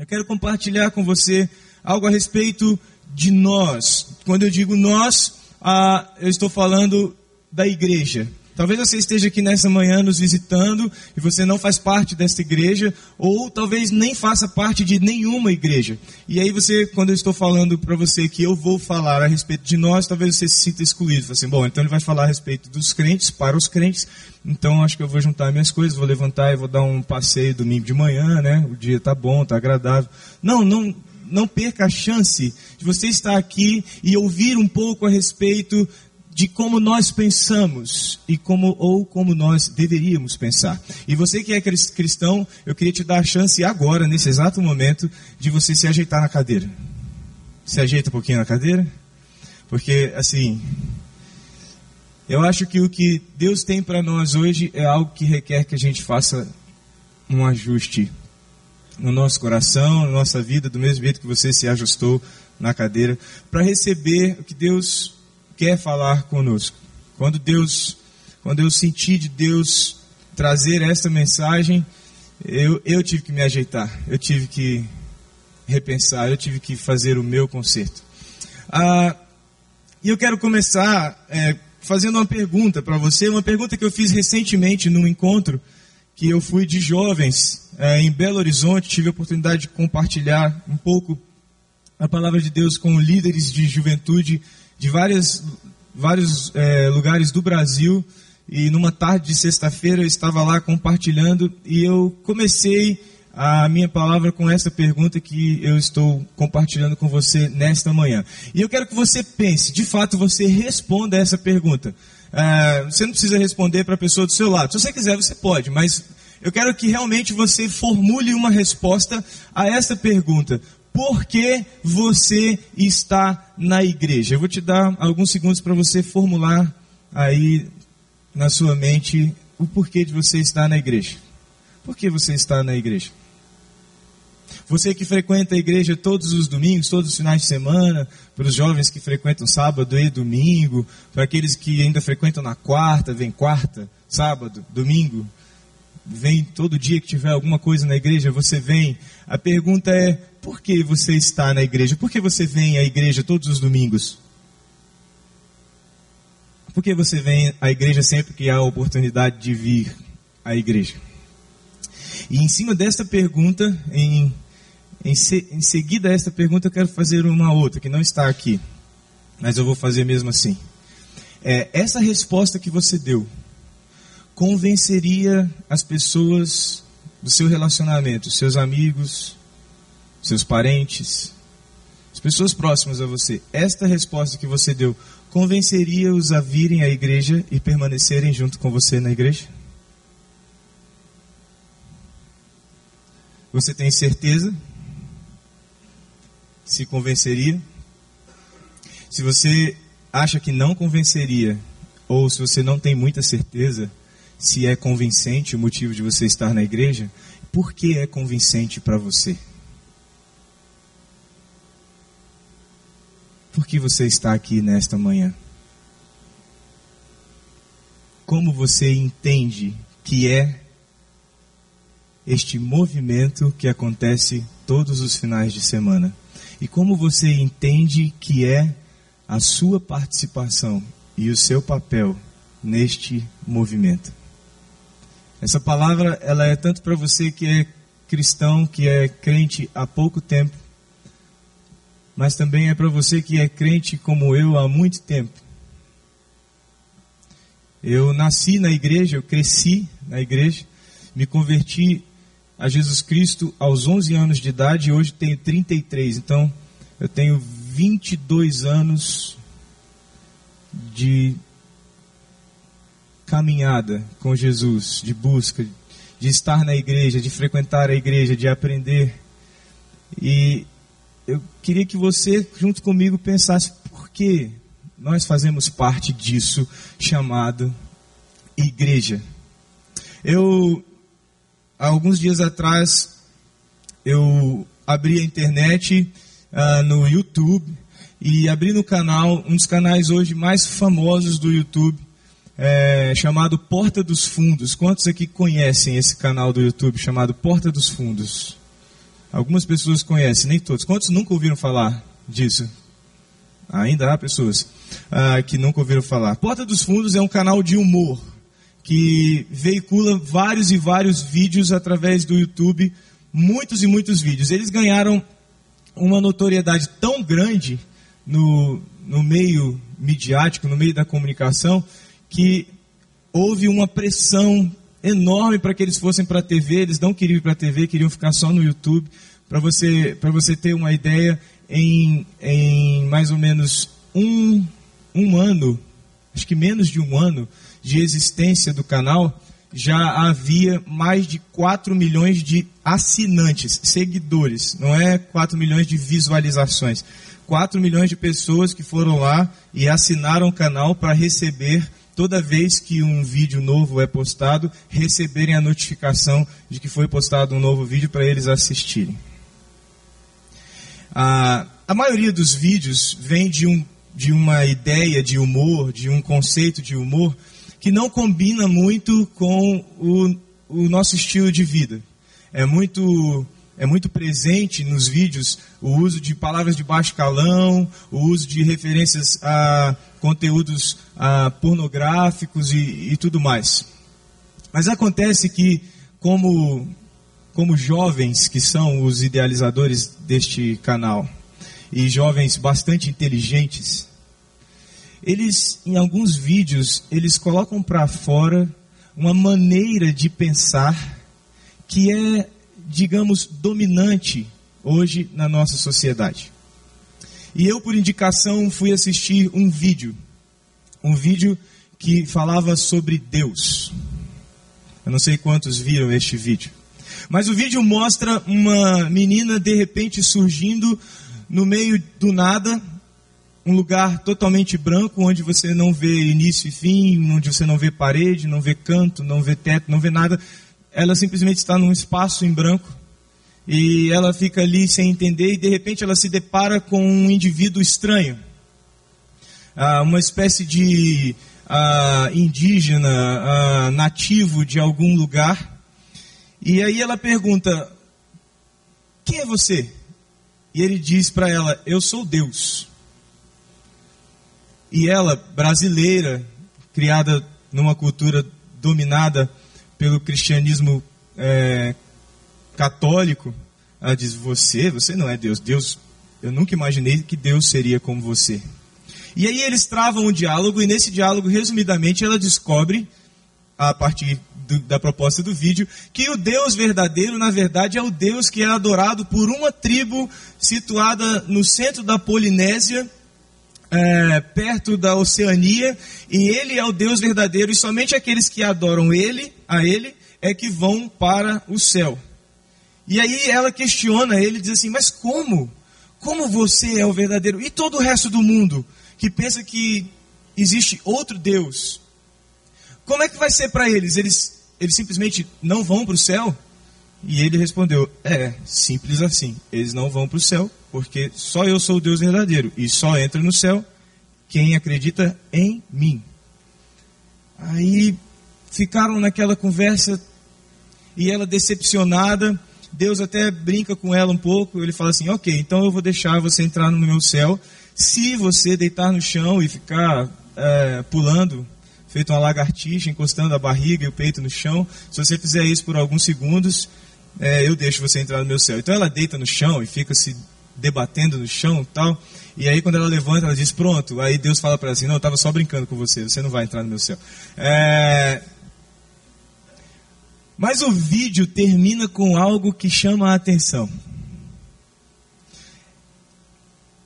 Eu quero compartilhar com você algo a respeito de nós. Quando eu digo nós, ah, eu estou falando da igreja. Talvez você esteja aqui nessa manhã nos visitando e você não faz parte dessa igreja, ou talvez nem faça parte de nenhuma igreja. E aí você, quando eu estou falando para você que eu vou falar a respeito de nós, talvez você se sinta excluído. Fala assim, bom, então ele vai falar a respeito dos crentes, para os crentes, então acho que eu vou juntar minhas coisas, vou levantar e vou dar um passeio domingo de manhã, né? O dia tá bom, tá agradável. Não, não, não perca a chance de você estar aqui e ouvir um pouco a respeito de como nós pensamos e como ou como nós deveríamos pensar. E você que é cristão, eu queria te dar a chance agora, nesse exato momento, de você se ajeitar na cadeira. Se ajeita um pouquinho na cadeira, porque assim, eu acho que o que Deus tem para nós hoje é algo que requer que a gente faça um ajuste no nosso coração, na nossa vida, do mesmo jeito que você se ajustou na cadeira, para receber o que Deus quer falar conosco. Quando Deus, quando eu senti de Deus trazer esta mensagem, eu, eu tive que me ajeitar, eu tive que repensar, eu tive que fazer o meu conserto. Ah, e eu quero começar é, fazendo uma pergunta para você, uma pergunta que eu fiz recentemente num encontro que eu fui de jovens é, em Belo Horizonte, tive a oportunidade de compartilhar um pouco a palavra de Deus com líderes de juventude de várias, vários é, lugares do Brasil. E numa tarde de sexta-feira eu estava lá compartilhando e eu comecei a minha palavra com essa pergunta que eu estou compartilhando com você nesta manhã. E eu quero que você pense, de fato você responda essa pergunta. É, você não precisa responder para a pessoa do seu lado. Se você quiser, você pode, mas eu quero que realmente você formule uma resposta a essa pergunta por que você está na igreja. Eu vou te dar alguns segundos para você formular aí na sua mente o porquê de você estar na igreja. Por que você está na igreja? Você que frequenta a igreja todos os domingos, todos os finais de semana, para os jovens que frequentam sábado e domingo, para aqueles que ainda frequentam na quarta, vem quarta, sábado, domingo, vem todo dia que tiver alguma coisa na igreja, você vem. A pergunta é: por que você está na igreja? Por que você vem à igreja todos os domingos? Por que você vem à igreja sempre que há a oportunidade de vir à igreja? E em cima desta pergunta, em, em, se, em seguida a esta pergunta, eu quero fazer uma outra, que não está aqui, mas eu vou fazer mesmo assim. É, essa resposta que você deu convenceria as pessoas do seu relacionamento, seus amigos, seus parentes, as pessoas próximas a você, esta resposta que você deu convenceria-os a virem à igreja e permanecerem junto com você na igreja? Você tem certeza? Se convenceria? Se você acha que não convenceria, ou se você não tem muita certeza se é convincente o motivo de você estar na igreja, por que é convincente para você? Por que você está aqui nesta manhã? Como você entende que é este movimento que acontece todos os finais de semana? E como você entende que é a sua participação e o seu papel neste movimento? Essa palavra ela é tanto para você que é cristão, que é crente há pouco tempo, mas também é para você que é crente como eu há muito tempo. Eu nasci na igreja, eu cresci na igreja, me converti a Jesus Cristo aos 11 anos de idade e hoje tenho 33. Então, eu tenho 22 anos de caminhada com Jesus, de busca, de estar na igreja, de frequentar a igreja, de aprender. E eu queria que você, junto comigo, pensasse por que nós fazemos parte disso chamado igreja. Eu, há alguns dias atrás, eu abri a internet uh, no YouTube e abri no canal, um dos canais hoje mais famosos do YouTube, é, chamado Porta dos Fundos. Quantos aqui conhecem esse canal do YouTube chamado Porta dos Fundos? Algumas pessoas conhecem, nem todos. Quantos nunca ouviram falar disso? Ainda há pessoas ah, que nunca ouviram falar. Porta dos Fundos é um canal de humor que veicula vários e vários vídeos através do YouTube, muitos e muitos vídeos. Eles ganharam uma notoriedade tão grande no, no meio midiático, no meio da comunicação, que houve uma pressão enorme para que eles fossem para a TV. Eles não queriam ir para a TV, queriam ficar só no YouTube. Para você, você ter uma ideia, em, em mais ou menos um, um ano, acho que menos de um ano de existência do canal, já havia mais de 4 milhões de assinantes, seguidores, não é 4 milhões de visualizações. 4 milhões de pessoas que foram lá e assinaram o canal para receber, toda vez que um vídeo novo é postado, receberem a notificação de que foi postado um novo vídeo para eles assistirem. A, maioria dos vídeos vem de, um, de uma ideia de humor, de um conceito de humor, que não combina muito com o, o nosso estilo de vida. É muito é muito presente nos vídeos o uso de palavras de baixo calão, o uso de referências a conteúdos a pornográficos e, e tudo mais. Mas acontece que, como, como jovens que são os idealizadores deste canal, e jovens bastante inteligentes, eles, em alguns vídeos, eles colocam para fora uma maneira de pensar que é digamos, dominante hoje na nossa sociedade. E eu, por indicação, fui assistir um vídeo. Um vídeo que falava sobre Deus. Eu não sei quantos viram este vídeo. Mas o vídeo mostra uma menina de repente surgindo no meio do nada, um lugar totalmente branco, onde você não vê início e fim, onde você não vê parede, não vê canto, não vê teto, não vê nada ela simplesmente está num espaço em branco e ela fica ali sem entender e de repente ela se depara com um indivíduo estranho, ah, uma espécie de ah, indígena, ah, nativo de algum lugar. E aí ela pergunta: Quem é você? E ele diz para ela: Eu sou Deus. E ela, brasileira, criada numa cultura dominada pelo cristianismo é, católico, ela diz: Você, você não é Deus. Deus, eu nunca imaginei que Deus seria como você. E aí eles travam um diálogo, e nesse diálogo, resumidamente, ela descobre, a partir do, da proposta do vídeo, que o Deus verdadeiro, na verdade, é o Deus que é adorado por uma tribo situada no centro da Polinésia, é, perto da Oceania, e ele é o Deus verdadeiro, e somente aqueles que adoram ele, a ele, é que vão para o céu. E aí ela questiona ele, diz assim: Mas como? Como você é o verdadeiro? E todo o resto do mundo que pensa que existe outro Deus? Como é que vai ser para eles? Eles, eles simplesmente não vão para o céu? E ele respondeu: É, simples assim. Eles não vão para o céu, porque só eu sou o Deus verdadeiro. E só entra no céu quem acredita em mim. Aí ficaram naquela conversa e ela decepcionada. Deus até brinca com ela um pouco. Ele fala assim: Ok, então eu vou deixar você entrar no meu céu. Se você deitar no chão e ficar é, pulando, feito uma lagartixa, encostando a barriga e o peito no chão, se você fizer isso por alguns segundos, é, eu deixo você entrar no meu céu. Então ela deita no chão e fica se debatendo no chão tal. E aí quando ela levanta, ela diz, pronto. Aí Deus fala para ela assim, não, eu estava só brincando com você, você não vai entrar no meu céu. É... Mas o vídeo termina com algo que chama a atenção.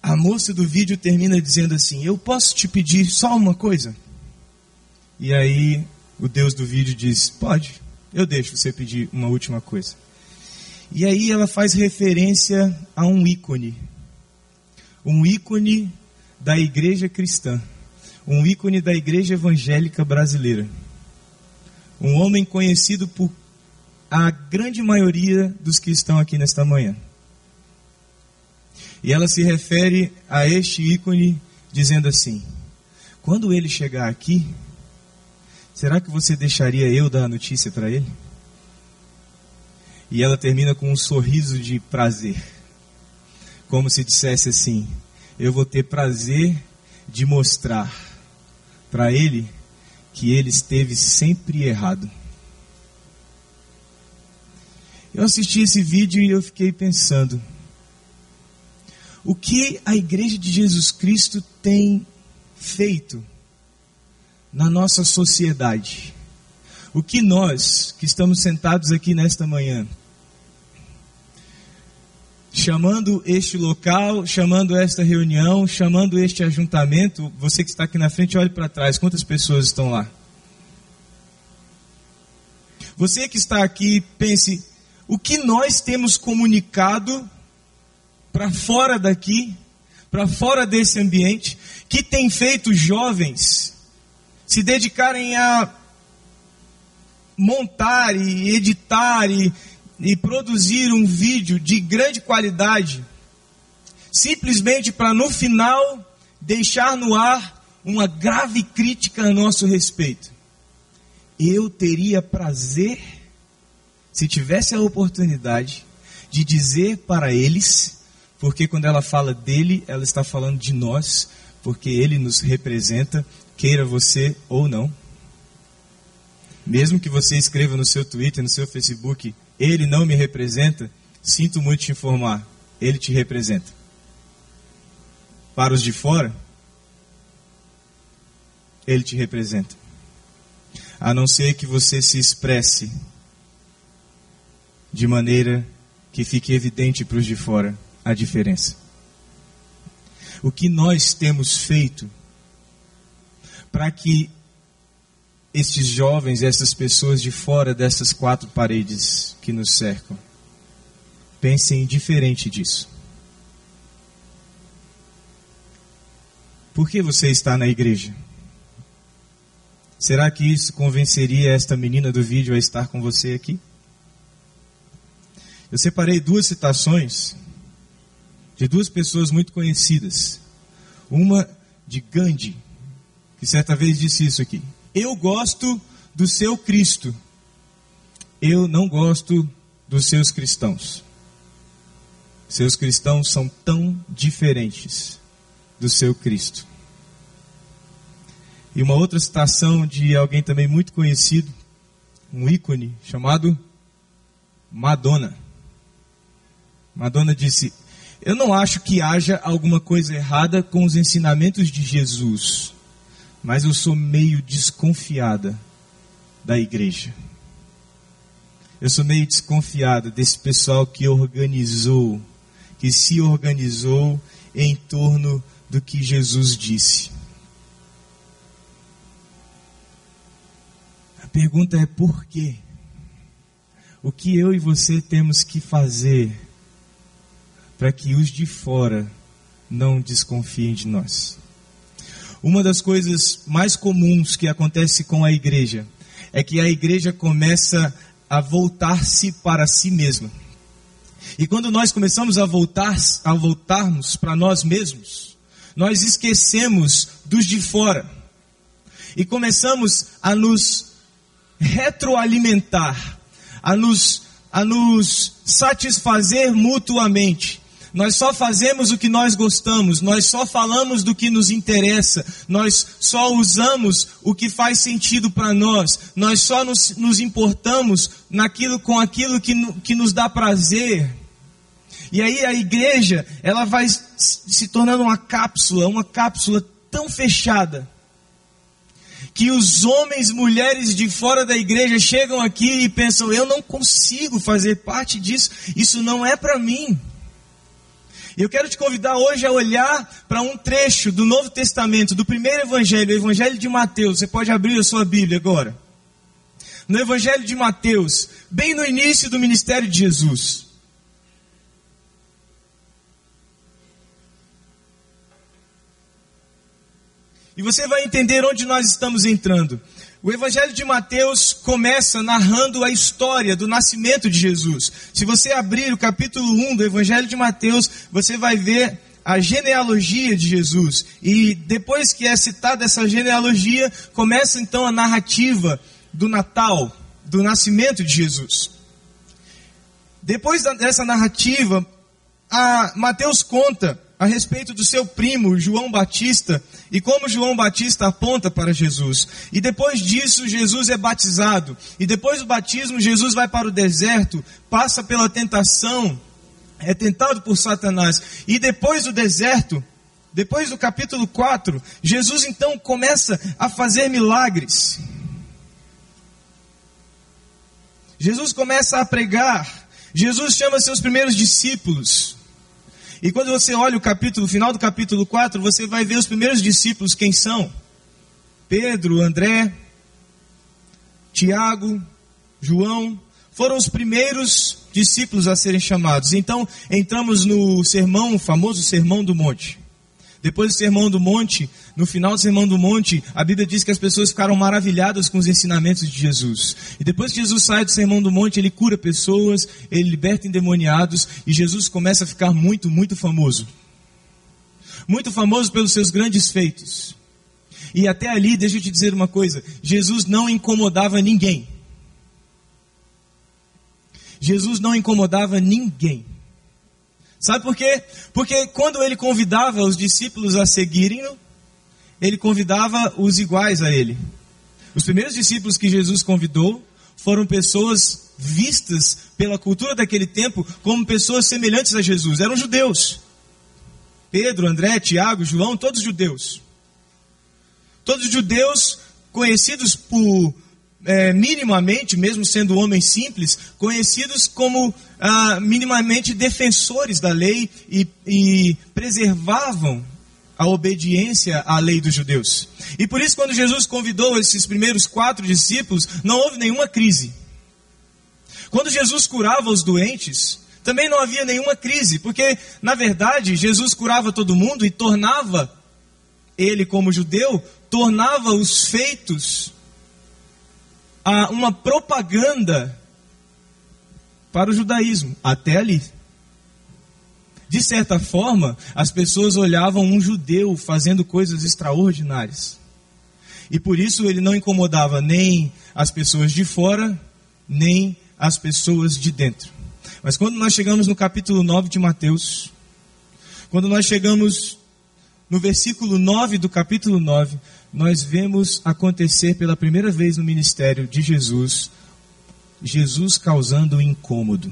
A moça do vídeo termina dizendo assim, eu posso te pedir só uma coisa? E aí o Deus do vídeo diz, pode, eu deixo você pedir uma última coisa. E aí ela faz referência a um ícone. Um ícone da igreja cristã. Um ícone da igreja evangélica brasileira. Um homem conhecido por a grande maioria dos que estão aqui nesta manhã. E ela se refere a este ícone dizendo assim: Quando ele chegar aqui, será que você deixaria eu dar a notícia para ele? E ela termina com um sorriso de prazer. Como se dissesse assim: Eu vou ter prazer de mostrar para ele que ele esteve sempre errado. Eu assisti esse vídeo e eu fiquei pensando: o que a Igreja de Jesus Cristo tem feito na nossa sociedade? O que nós, que estamos sentados aqui nesta manhã, chamando este local, chamando esta reunião, chamando este ajuntamento, você que está aqui na frente, olhe para trás, quantas pessoas estão lá? Você que está aqui, pense, o que nós temos comunicado para fora daqui, para fora desse ambiente, que tem feito jovens se dedicarem a montar e editar e, e produzir um vídeo de grande qualidade, simplesmente para no final deixar no ar uma grave crítica a nosso respeito. Eu teria prazer, se tivesse a oportunidade, de dizer para eles, porque quando ela fala dele, ela está falando de nós, porque ele nos representa, queira você ou não. Mesmo que você escreva no seu Twitter, no seu Facebook, ele não me representa, sinto muito te informar, ele te representa. Para os de fora, ele te representa. A não ser que você se expresse de maneira que fique evidente para os de fora a diferença. O que nós temos feito para que estes jovens, essas pessoas de fora dessas quatro paredes que nos cercam, pensem diferente disso. Por que você está na igreja? Será que isso convenceria esta menina do vídeo a estar com você aqui? Eu separei duas citações de duas pessoas muito conhecidas. Uma de Gandhi, que certa vez disse isso aqui. Eu gosto do seu Cristo. Eu não gosto dos seus cristãos. Seus cristãos são tão diferentes do seu Cristo. E uma outra citação de alguém também muito conhecido, um ícone chamado Madonna. Madonna disse: Eu não acho que haja alguma coisa errada com os ensinamentos de Jesus mas eu sou meio desconfiada da igreja. Eu sou meio desconfiada desse pessoal que organizou, que se organizou em torno do que Jesus disse. A pergunta é por quê? O que eu e você temos que fazer para que os de fora não desconfiem de nós? Uma das coisas mais comuns que acontece com a igreja é que a igreja começa a voltar-se para si mesma. E quando nós começamos a voltar, a voltarmos para nós mesmos, nós esquecemos dos de fora e começamos a nos retroalimentar, a nos, a nos satisfazer mutuamente. Nós só fazemos o que nós gostamos, nós só falamos do que nos interessa, nós só usamos o que faz sentido para nós, nós só nos, nos, importamos naquilo com aquilo que, que nos dá prazer. E aí a igreja, ela vai se tornando uma cápsula, uma cápsula tão fechada, que os homens, mulheres de fora da igreja chegam aqui e pensam: eu não consigo fazer parte disso, isso não é para mim. E eu quero te convidar hoje a olhar para um trecho do Novo Testamento, do primeiro Evangelho, o Evangelho de Mateus. Você pode abrir a sua Bíblia agora. No Evangelho de Mateus, bem no início do ministério de Jesus. E você vai entender onde nós estamos entrando. O Evangelho de Mateus começa narrando a história do nascimento de Jesus. Se você abrir o capítulo 1 do Evangelho de Mateus, você vai ver a genealogia de Jesus. E depois que é citada essa genealogia, começa então a narrativa do Natal, do nascimento de Jesus. depois dessa narrativa, Mateus conta a respeito do seu primo João Batista e como João Batista aponta para Jesus. E depois disso, Jesus é batizado. E depois do batismo, Jesus vai para o deserto, passa pela tentação, é tentado por Satanás. E depois do deserto, depois do capítulo 4, Jesus então começa a fazer milagres. Jesus começa a pregar. Jesus chama seus primeiros discípulos. E quando você olha o capítulo, o final do capítulo 4, você vai ver os primeiros discípulos quem são? Pedro, André, Tiago, João, foram os primeiros discípulos a serem chamados. Então, entramos no sermão, o famoso Sermão do Monte. Depois do Sermão do Monte, no final do Sermão do Monte, a Bíblia diz que as pessoas ficaram maravilhadas com os ensinamentos de Jesus. E depois que Jesus sai do Sermão do Monte, ele cura pessoas, ele liberta endemoniados, e Jesus começa a ficar muito, muito famoso. Muito famoso pelos seus grandes feitos. E até ali, deixa eu te dizer uma coisa: Jesus não incomodava ninguém. Jesus não incomodava ninguém. Sabe por quê? Porque quando ele convidava os discípulos a seguirem-no, ele convidava os iguais a ele. Os primeiros discípulos que Jesus convidou foram pessoas vistas pela cultura daquele tempo como pessoas semelhantes a Jesus. Eram judeus. Pedro, André, Tiago, João, todos judeus. Todos judeus conhecidos por é, minimamente, mesmo sendo homens simples, conhecidos como ah, minimamente defensores da lei e, e preservavam a obediência à lei dos judeus. E por isso, quando Jesus convidou esses primeiros quatro discípulos, não houve nenhuma crise. Quando Jesus curava os doentes, também não havia nenhuma crise, porque, na verdade, Jesus curava todo mundo e tornava ele, como judeu, tornava os feitos a uma propaganda para o judaísmo, até ali. De certa forma, as pessoas olhavam um judeu fazendo coisas extraordinárias. E por isso ele não incomodava nem as pessoas de fora, nem as pessoas de dentro. Mas quando nós chegamos no capítulo 9 de Mateus, quando nós chegamos no versículo 9 do capítulo 9, nós vemos acontecer pela primeira vez no ministério de Jesus, Jesus causando incômodo.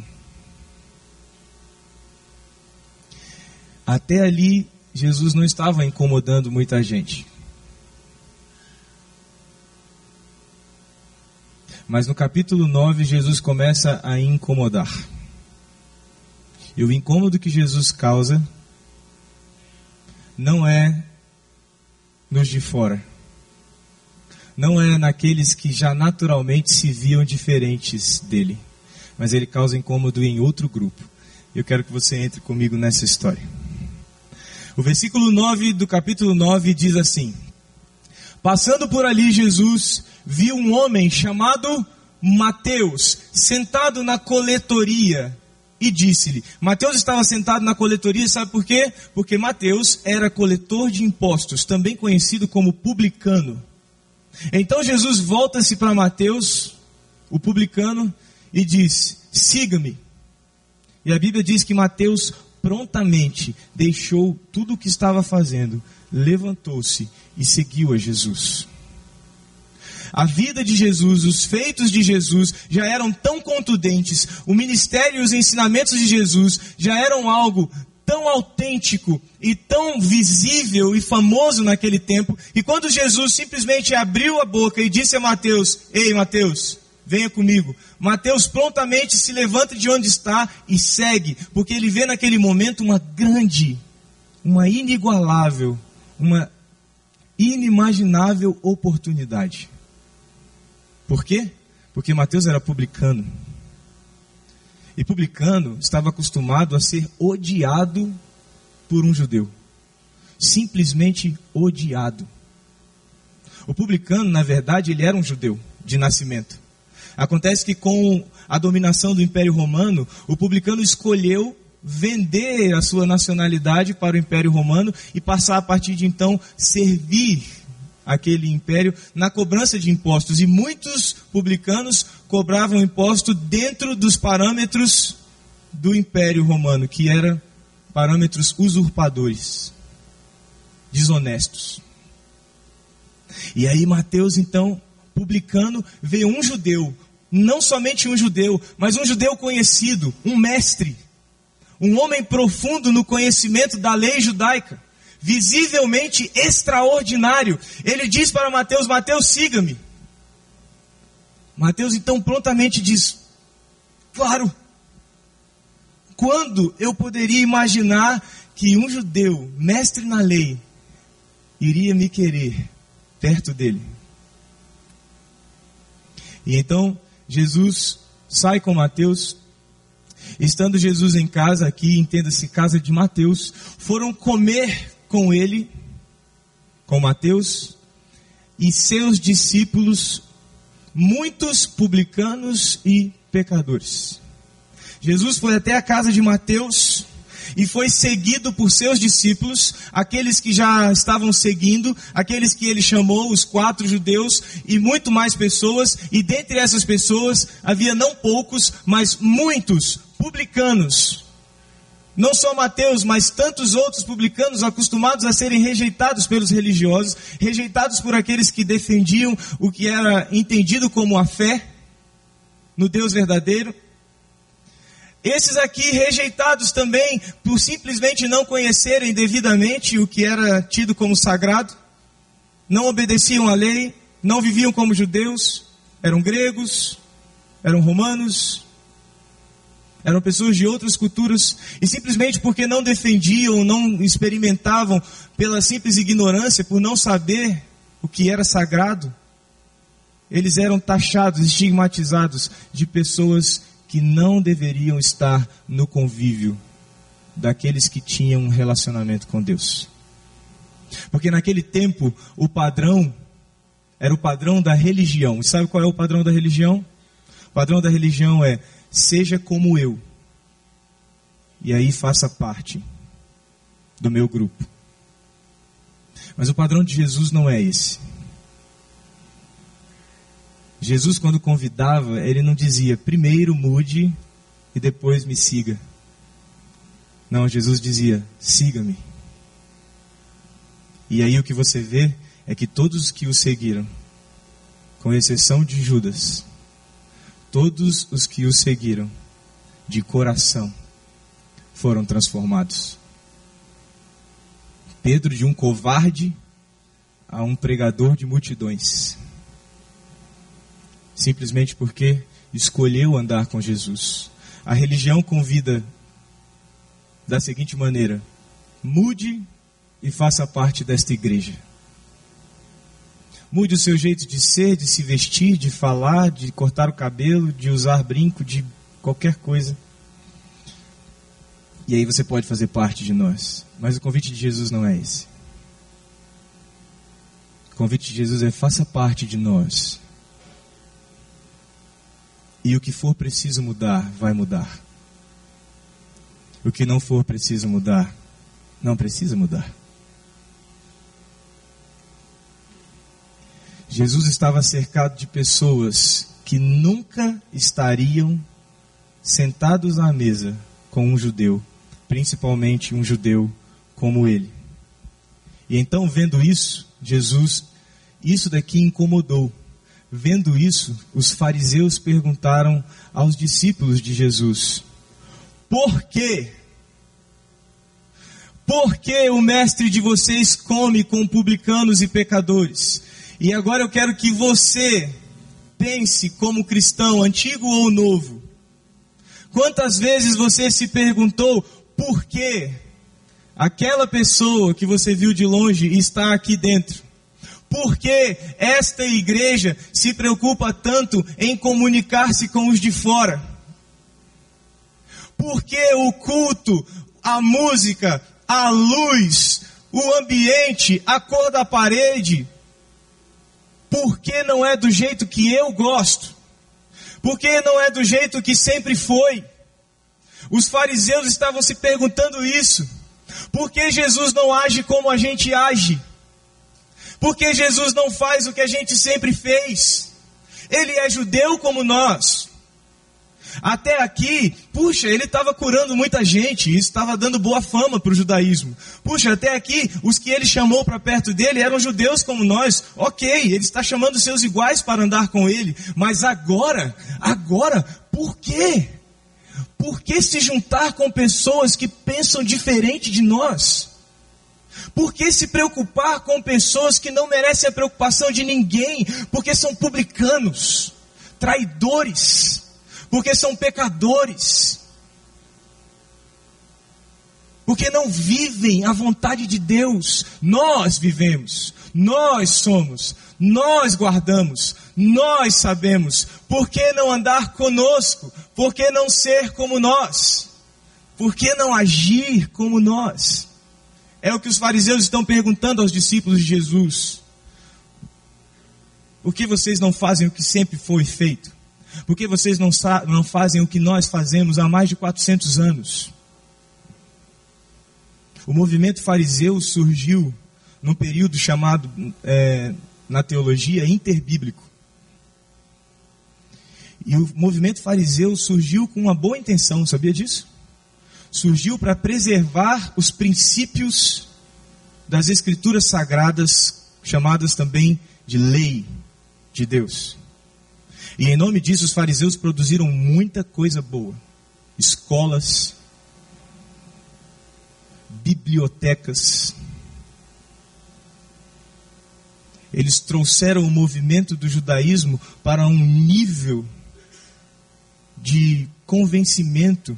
Até ali, Jesus não estava incomodando muita gente. Mas no capítulo 9, Jesus começa a incomodar. E o incômodo que Jesus causa não é nos de fora não é naqueles que já naturalmente se viam diferentes dele, mas ele causa incômodo em outro grupo. Eu quero que você entre comigo nessa história. O versículo 9 do capítulo 9 diz assim: Passando por ali, Jesus viu um homem chamado Mateus, sentado na coletoria, e disse-lhe: Mateus estava sentado na coletoria, sabe por quê? Porque Mateus era coletor de impostos, também conhecido como publicano. Então Jesus volta-se para Mateus, o publicano, e diz: Siga-me. E a Bíblia diz que Mateus prontamente deixou tudo o que estava fazendo, levantou-se e seguiu a Jesus. A vida de Jesus, os feitos de Jesus já eram tão contundentes, o ministério e os ensinamentos de Jesus já eram algo tão autêntico e tão visível e famoso naquele tempo. E quando Jesus simplesmente abriu a boca e disse a Mateus: Ei, Mateus, venha comigo. Mateus prontamente se levanta de onde está e segue, porque ele vê naquele momento uma grande, uma inigualável, uma inimaginável oportunidade. Por quê? Porque Mateus era publicano. E publicano estava acostumado a ser odiado por um judeu. Simplesmente odiado. O publicano, na verdade, ele era um judeu de nascimento. Acontece que com a dominação do Império Romano, o publicano escolheu vender a sua nacionalidade para o Império Romano e passar a partir de então servir aquele império na cobrança de impostos. E muitos publicanos cobravam imposto dentro dos parâmetros do Império Romano, que eram parâmetros usurpadores, desonestos. E aí Mateus, então, publicando, vê um judeu, não somente um judeu, mas um judeu conhecido, um mestre, um homem profundo no conhecimento da lei judaica, visivelmente extraordinário. Ele diz para Mateus: Mateus, siga-me. Mateus então prontamente diz: Claro. Quando eu poderia imaginar que um judeu, mestre na lei, iria me querer perto dele? E então Jesus sai com Mateus. Estando Jesus em casa, aqui entenda-se casa de Mateus, foram comer com ele, com Mateus, e seus discípulos, muitos publicanos e pecadores. Jesus foi até a casa de Mateus e foi seguido por seus discípulos, aqueles que já estavam seguindo, aqueles que ele chamou, os quatro judeus e muito mais pessoas, e dentre essas pessoas havia não poucos, mas muitos publicanos. Não só Mateus, mas tantos outros publicanos acostumados a serem rejeitados pelos religiosos, rejeitados por aqueles que defendiam o que era entendido como a fé no Deus verdadeiro. Esses aqui rejeitados também por simplesmente não conhecerem devidamente o que era tido como sagrado, não obedeciam à lei, não viviam como judeus, eram gregos, eram romanos, eram pessoas de outras culturas, e simplesmente porque não defendiam, não experimentavam, pela simples ignorância, por não saber o que era sagrado, eles eram taxados, estigmatizados de pessoas que não deveriam estar no convívio daqueles que tinham um relacionamento com Deus. Porque naquele tempo o padrão era o padrão da religião. E sabe qual é o padrão da religião? O padrão da religião é seja como eu. E aí faça parte do meu grupo. Mas o padrão de Jesus não é esse. Jesus, quando convidava, ele não dizia, primeiro mude e depois me siga. Não, Jesus dizia, siga-me. E aí o que você vê é que todos que o seguiram, com exceção de Judas, todos os que o seguiram, de coração, foram transformados. Pedro, de um covarde a um pregador de multidões simplesmente porque escolheu andar com Jesus. A religião convida da seguinte maneira: mude e faça parte desta igreja. Mude o seu jeito de ser, de se vestir, de falar, de cortar o cabelo, de usar brinco, de qualquer coisa. E aí você pode fazer parte de nós. Mas o convite de Jesus não é esse. O convite de Jesus é faça parte de nós. E o que for preciso mudar, vai mudar. O que não for preciso mudar, não precisa mudar. Jesus estava cercado de pessoas que nunca estariam sentados à mesa com um judeu, principalmente um judeu como ele. E então, vendo isso, Jesus, isso daqui incomodou. Vendo isso, os fariseus perguntaram aos discípulos de Jesus: Por quê? Por que o mestre de vocês come com publicanos e pecadores? E agora eu quero que você pense como cristão, antigo ou novo. Quantas vezes você se perguntou por que aquela pessoa que você viu de longe está aqui dentro? Por que esta igreja se preocupa tanto em comunicar-se com os de fora? Por que o culto, a música, a luz, o ambiente, a cor da parede, por que não é do jeito que eu gosto? Por que não é do jeito que sempre foi? Os fariseus estavam se perguntando isso. Por que Jesus não age como a gente age? Porque Jesus não faz o que a gente sempre fez. Ele é judeu como nós. Até aqui, puxa, ele estava curando muita gente, isso estava dando boa fama para o judaísmo. Puxa, até aqui, os que ele chamou para perto dele eram judeus como nós. Ok, ele está chamando seus iguais para andar com ele. Mas agora, agora, por quê? Por que se juntar com pessoas que pensam diferente de nós? Por que se preocupar com pessoas que não merecem a preocupação de ninguém? Porque são publicanos, traidores, porque são pecadores, porque não vivem a vontade de Deus. Nós vivemos, nós somos, nós guardamos, nós sabemos. Por que não andar conosco? Por que não ser como nós? Por que não agir como nós? É o que os fariseus estão perguntando aos discípulos de Jesus. Por que vocês não fazem o que sempre foi feito? Por que vocês não, não fazem o que nós fazemos há mais de 400 anos? O movimento fariseu surgiu num período chamado, é, na teologia, interbíblico. E o movimento fariseu surgiu com uma boa intenção, sabia disso? surgiu para preservar os princípios das escrituras sagradas, chamadas também de lei de Deus. E em nome disso, os fariseus produziram muita coisa boa: escolas, bibliotecas. Eles trouxeram o movimento do judaísmo para um nível de convencimento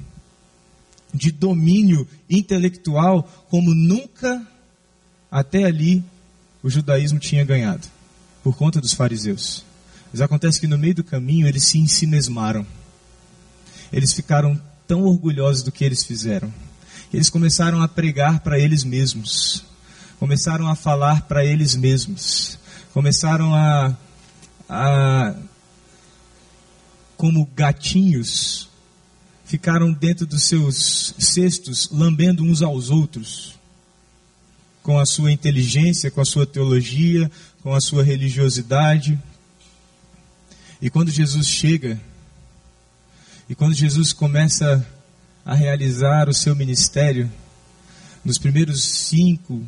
de domínio intelectual como nunca até ali o judaísmo tinha ganhado, por conta dos fariseus. Mas acontece que no meio do caminho eles se ensimesmaram. Eles ficaram tão orgulhosos do que eles fizeram. Eles começaram a pregar para eles mesmos. Começaram a falar para eles mesmos. Começaram a, a como gatinhos, ficaram dentro dos seus cestos, lambendo uns aos outros, com a sua inteligência, com a sua teologia, com a sua religiosidade. E quando Jesus chega, e quando Jesus começa a realizar o seu ministério, nos primeiros cinco,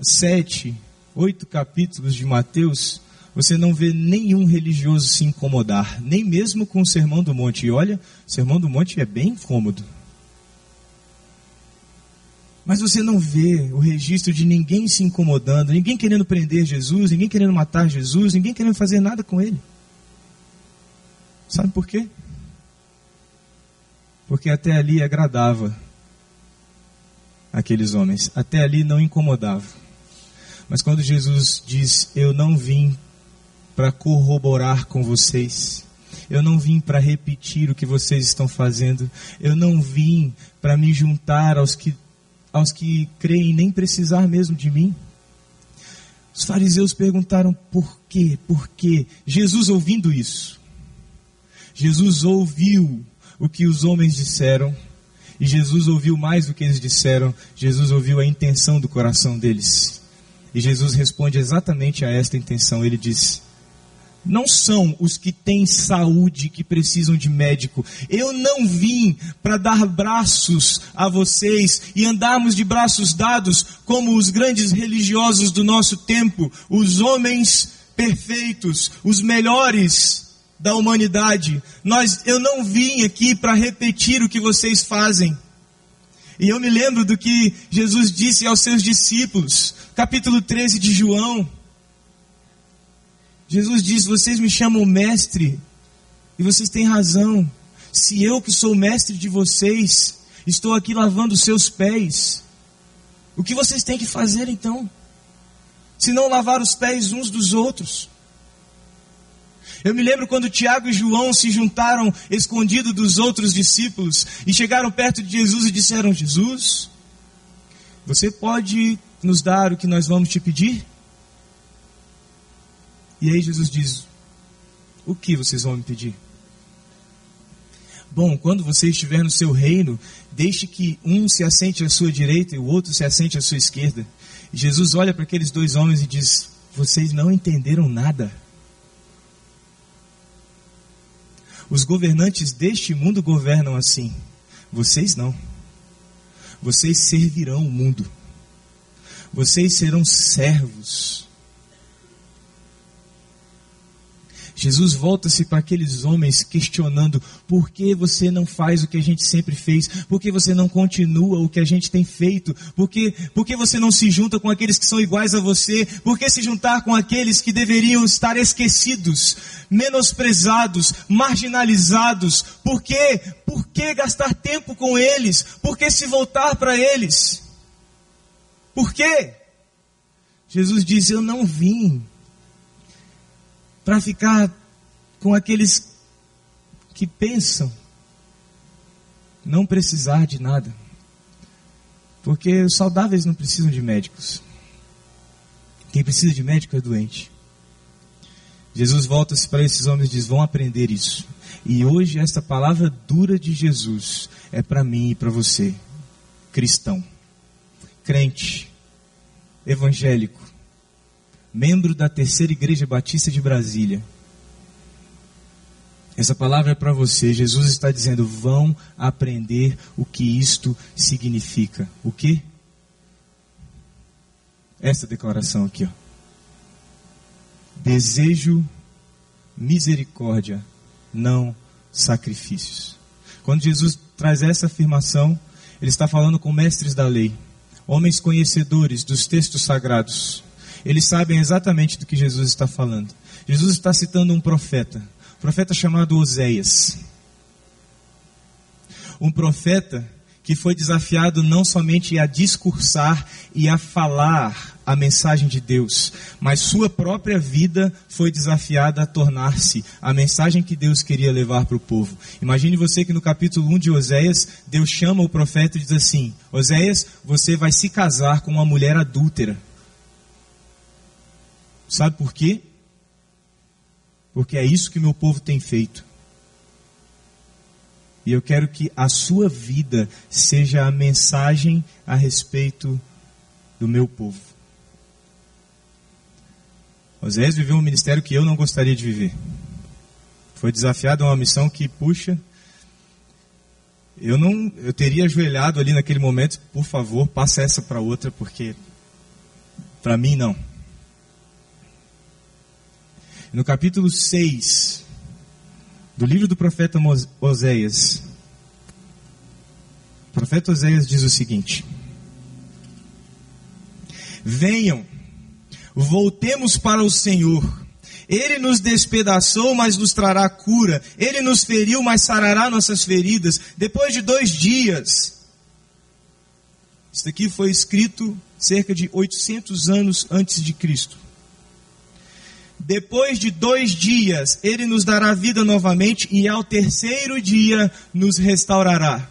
sete, oito capítulos de Mateus, você não vê nenhum religioso se incomodar, nem mesmo com o Sermão do Monte. E olha, o Sermão do Monte é bem incômodo. Mas você não vê o registro de ninguém se incomodando, ninguém querendo prender Jesus, ninguém querendo matar Jesus, ninguém querendo fazer nada com ele. Sabe por quê? Porque até ali agradava aqueles homens, até ali não incomodava. Mas quando Jesus diz: Eu não vim para corroborar com vocês. Eu não vim para repetir o que vocês estão fazendo. Eu não vim para me juntar aos que, aos que creem nem precisar mesmo de mim. Os fariseus perguntaram por quê, por quê. Jesus ouvindo isso. Jesus ouviu o que os homens disseram. E Jesus ouviu mais do que eles disseram. Jesus ouviu a intenção do coração deles. E Jesus responde exatamente a esta intenção. Ele diz: não são os que têm saúde que precisam de médico. Eu não vim para dar braços a vocês e andarmos de braços dados como os grandes religiosos do nosso tempo, os homens perfeitos, os melhores da humanidade. Nós, eu não vim aqui para repetir o que vocês fazem. E eu me lembro do que Jesus disse aos seus discípulos, capítulo 13 de João. Jesus diz: Vocês me chamam mestre, e vocês têm razão. Se eu, que sou mestre de vocês, estou aqui lavando os seus pés, o que vocês têm que fazer então? Se não lavar os pés uns dos outros. Eu me lembro quando Tiago e João se juntaram escondidos dos outros discípulos e chegaram perto de Jesus e disseram: Jesus, você pode nos dar o que nós vamos te pedir? E aí Jesus diz: O que vocês vão me pedir? Bom, quando você estiver no seu reino, deixe que um se assente à sua direita e o outro se assente à sua esquerda. Jesus olha para aqueles dois homens e diz: Vocês não entenderam nada. Os governantes deste mundo governam assim. Vocês não. Vocês servirão o mundo. Vocês serão servos Jesus volta-se para aqueles homens questionando: por que você não faz o que a gente sempre fez? Por que você não continua o que a gente tem feito? Por que, por que você não se junta com aqueles que são iguais a você? Por que se juntar com aqueles que deveriam estar esquecidos, menosprezados, marginalizados? Por que, por que gastar tempo com eles? Por que se voltar para eles? Por quê? Jesus diz: Eu não vim para ficar com aqueles que pensam não precisar de nada. Porque os saudáveis não precisam de médicos. Quem precisa de médico é doente. Jesus volta-se para esses homens e diz: vão aprender isso. E hoje esta palavra dura de Jesus é para mim e para você, cristão, crente, evangélico, membro da Terceira Igreja Batista de Brasília. Essa palavra é para você. Jesus está dizendo: vão aprender o que isto significa. O que? Essa declaração aqui, ó. Desejo misericórdia, não sacrifícios. Quando Jesus traz essa afirmação, ele está falando com mestres da lei, homens conhecedores dos textos sagrados eles sabem exatamente do que Jesus está falando. Jesus está citando um profeta, um profeta chamado Oséias. Um profeta que foi desafiado não somente a discursar e a falar a mensagem de Deus, mas sua própria vida foi desafiada a tornar-se a mensagem que Deus queria levar para o povo. Imagine você que no capítulo 1 de Oséias, Deus chama o profeta e diz assim: Oséias, você vai se casar com uma mulher adúltera. Sabe por quê? Porque é isso que meu povo tem feito. E eu quero que a sua vida seja a mensagem a respeito do meu povo. Osés viveu um ministério que eu não gostaria de viver. Foi desafiado a uma missão que, puxa, eu não, eu teria ajoelhado ali naquele momento, por favor, passa essa para outra, porque para mim não no capítulo 6 do livro do profeta Oséias, o profeta Oséias diz o seguinte: Venham, voltemos para o Senhor. Ele nos despedaçou, mas nos trará cura. Ele nos feriu, mas sarará nossas feridas. Depois de dois dias. Isso aqui foi escrito cerca de 800 anos antes de Cristo. Depois de dois dias, ele nos dará vida novamente e ao terceiro dia nos restaurará.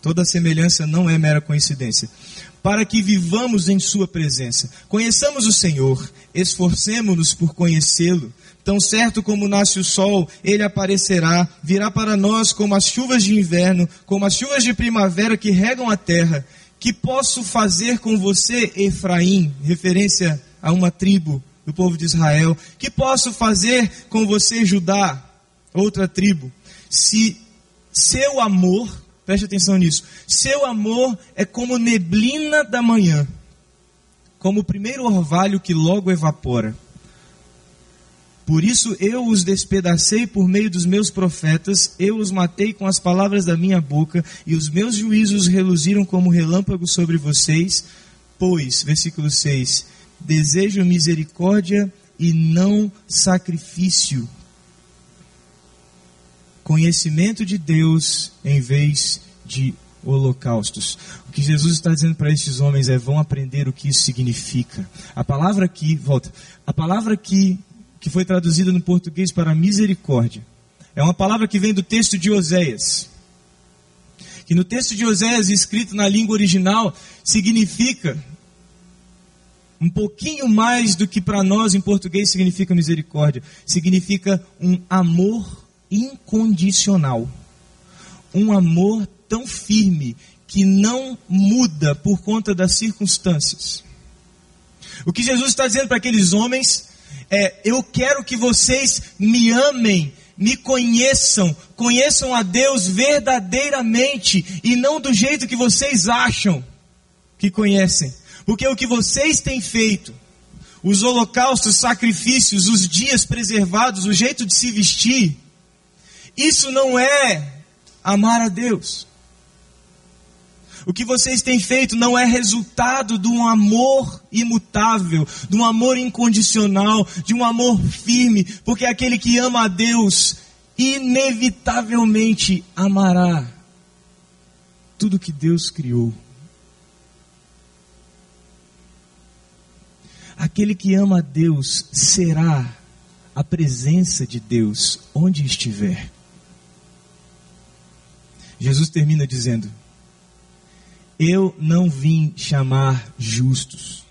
Toda semelhança não é mera coincidência. Para que vivamos em Sua presença. Conheçamos o Senhor, esforcemos-nos por conhecê-lo. Tão certo como nasce o sol, ele aparecerá, virá para nós como as chuvas de inverno, como as chuvas de primavera que regam a terra. Que posso fazer com você, Efraim? Referência a uma tribo do povo de Israel. Que posso fazer com você, Judá, outra tribo? Se seu amor, preste atenção nisso, seu amor é como neblina da manhã, como o primeiro orvalho que logo evapora. Por isso eu os despedacei por meio dos meus profetas, eu os matei com as palavras da minha boca, e os meus juízos reluziram como relâmpagos sobre vocês. Pois, versículo 6, desejo misericórdia e não sacrifício. Conhecimento de Deus em vez de holocaustos. O que Jesus está dizendo para estes homens é: vão aprender o que isso significa. A palavra aqui, volta, a palavra aqui, que foi traduzida no português para misericórdia, é uma palavra que vem do texto de Oséias. Que no texto de Oséias, escrito na língua original, significa um pouquinho mais do que para nós em português significa misericórdia. Significa um amor incondicional. Um amor tão firme que não muda por conta das circunstâncias. O que Jesus está dizendo para aqueles homens é: eu quero que vocês me amem, me conheçam, conheçam a Deus verdadeiramente e não do jeito que vocês acham que conhecem. Porque o que vocês têm feito, os holocaustos, sacrifícios, os dias preservados, o jeito de se vestir, isso não é amar a Deus. O que vocês têm feito não é resultado de um amor imutável, de um amor incondicional, de um amor firme, porque aquele que ama a Deus inevitavelmente amará tudo que Deus criou. Aquele que ama a Deus será a presença de Deus onde estiver. Jesus termina dizendo: Eu não vim chamar justos,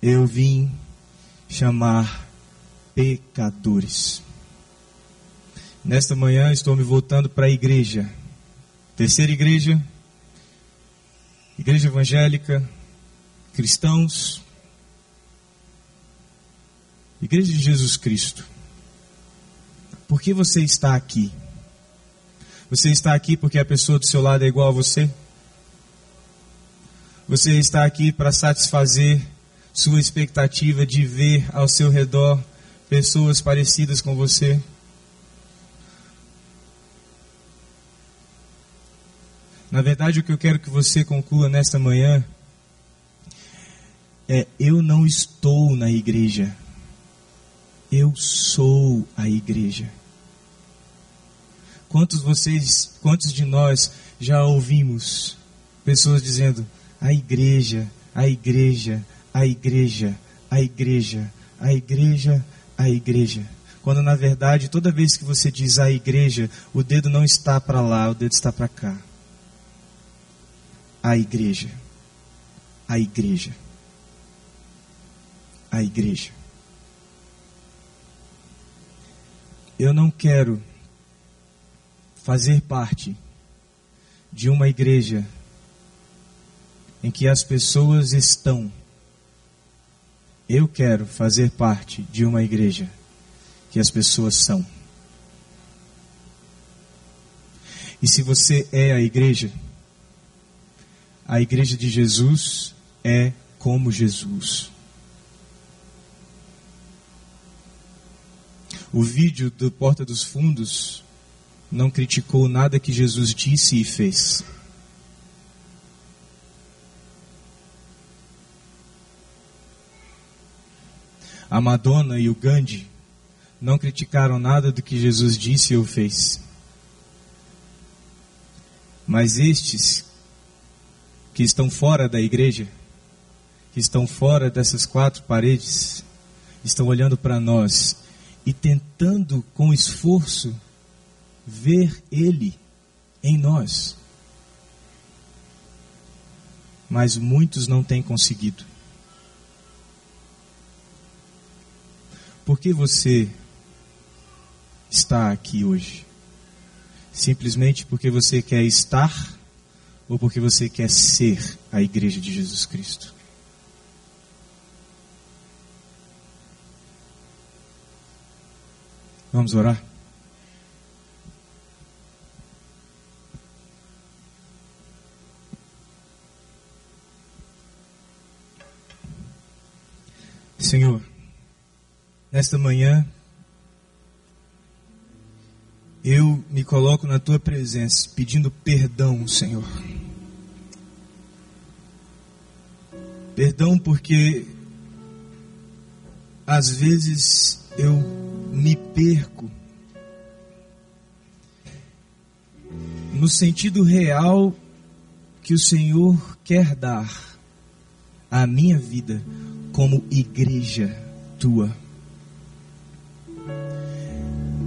eu vim chamar pecadores. Nesta manhã estou me voltando para a igreja, terceira igreja, igreja evangélica, cristãos, Igreja de Jesus Cristo, por que você está aqui? Você está aqui porque a pessoa do seu lado é igual a você? Você está aqui para satisfazer sua expectativa de ver ao seu redor pessoas parecidas com você? Na verdade, o que eu quero que você conclua nesta manhã é: eu não estou na igreja. Eu sou a igreja. Quantos vocês, quantos de nós já ouvimos pessoas dizendo: a igreja, a igreja, a igreja, a igreja, a igreja, a igreja. Quando na verdade, toda vez que você diz a igreja, o dedo não está para lá, o dedo está para cá. A igreja. A igreja. A igreja. Eu não quero fazer parte de uma igreja em que as pessoas estão. Eu quero fazer parte de uma igreja que as pessoas são. E se você é a igreja, a igreja de Jesus é como Jesus. O vídeo do Porta dos Fundos não criticou nada que Jesus disse e fez. A Madonna e o Gandhi não criticaram nada do que Jesus disse ou fez. Mas estes que estão fora da igreja, que estão fora dessas quatro paredes, estão olhando para nós e tentando com esforço ver Ele em nós. Mas muitos não têm conseguido. Por que você está aqui hoje? Simplesmente porque você quer estar ou porque você quer ser a igreja de Jesus Cristo? Vamos orar? Senhor, nesta manhã, eu me coloco na tua presença pedindo perdão, Senhor. Perdão porque às vezes eu me perco no sentido real que o Senhor quer dar à minha vida como igreja tua.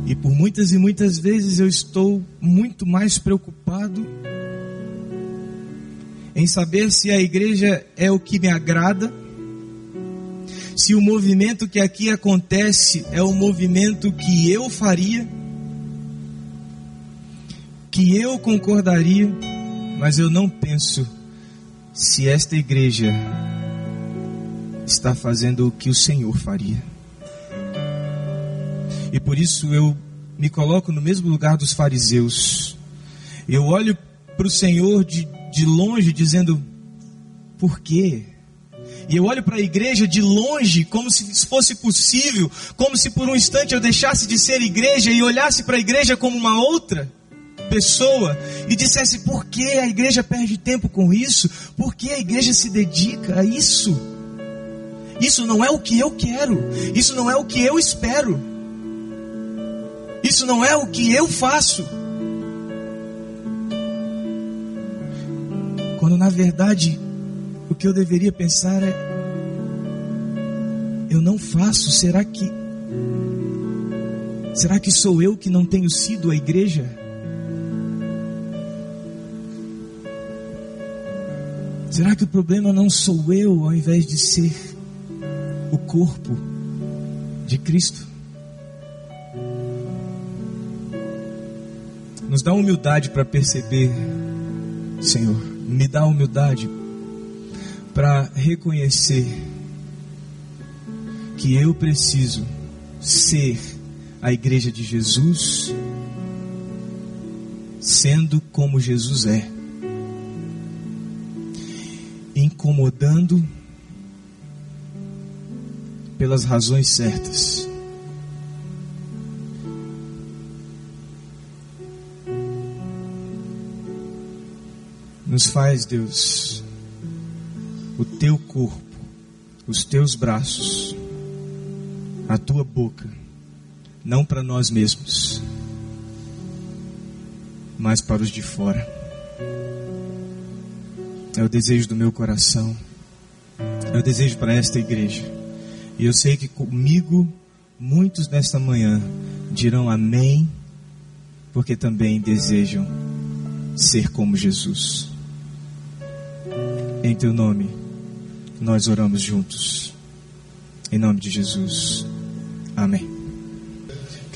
E por muitas e muitas vezes eu estou muito mais preocupado em saber se a igreja é o que me agrada se o movimento que aqui acontece é o movimento que eu faria, que eu concordaria, mas eu não penso se esta igreja está fazendo o que o Senhor faria. E por isso eu me coloco no mesmo lugar dos fariseus. Eu olho para o Senhor de, de longe, dizendo: por quê? E eu olho para a igreja de longe, como se fosse possível, como se por um instante eu deixasse de ser igreja e olhasse para a igreja como uma outra pessoa e dissesse: por que a igreja perde tempo com isso? Por que a igreja se dedica a isso? Isso não é o que eu quero, isso não é o que eu espero, isso não é o que eu faço. Quando na verdade o que eu deveria pensar é: eu não faço, será que. Será que sou eu que não tenho sido a igreja? Será que o problema não sou eu ao invés de ser o corpo de Cristo? Nos dá humildade para perceber, Senhor, me dá humildade para reconhecer que eu preciso ser a igreja de Jesus, sendo como Jesus é, incomodando pelas razões certas. Nos faz, Deus, o teu corpo, os teus braços, a tua boca, não para nós mesmos, mas para os de fora. É o desejo do meu coração, é o desejo para esta igreja. E eu sei que comigo muitos nesta manhã dirão amém, porque também desejam ser como Jesus. Em teu nome nós oramos juntos. Em nome de Jesus. Amém.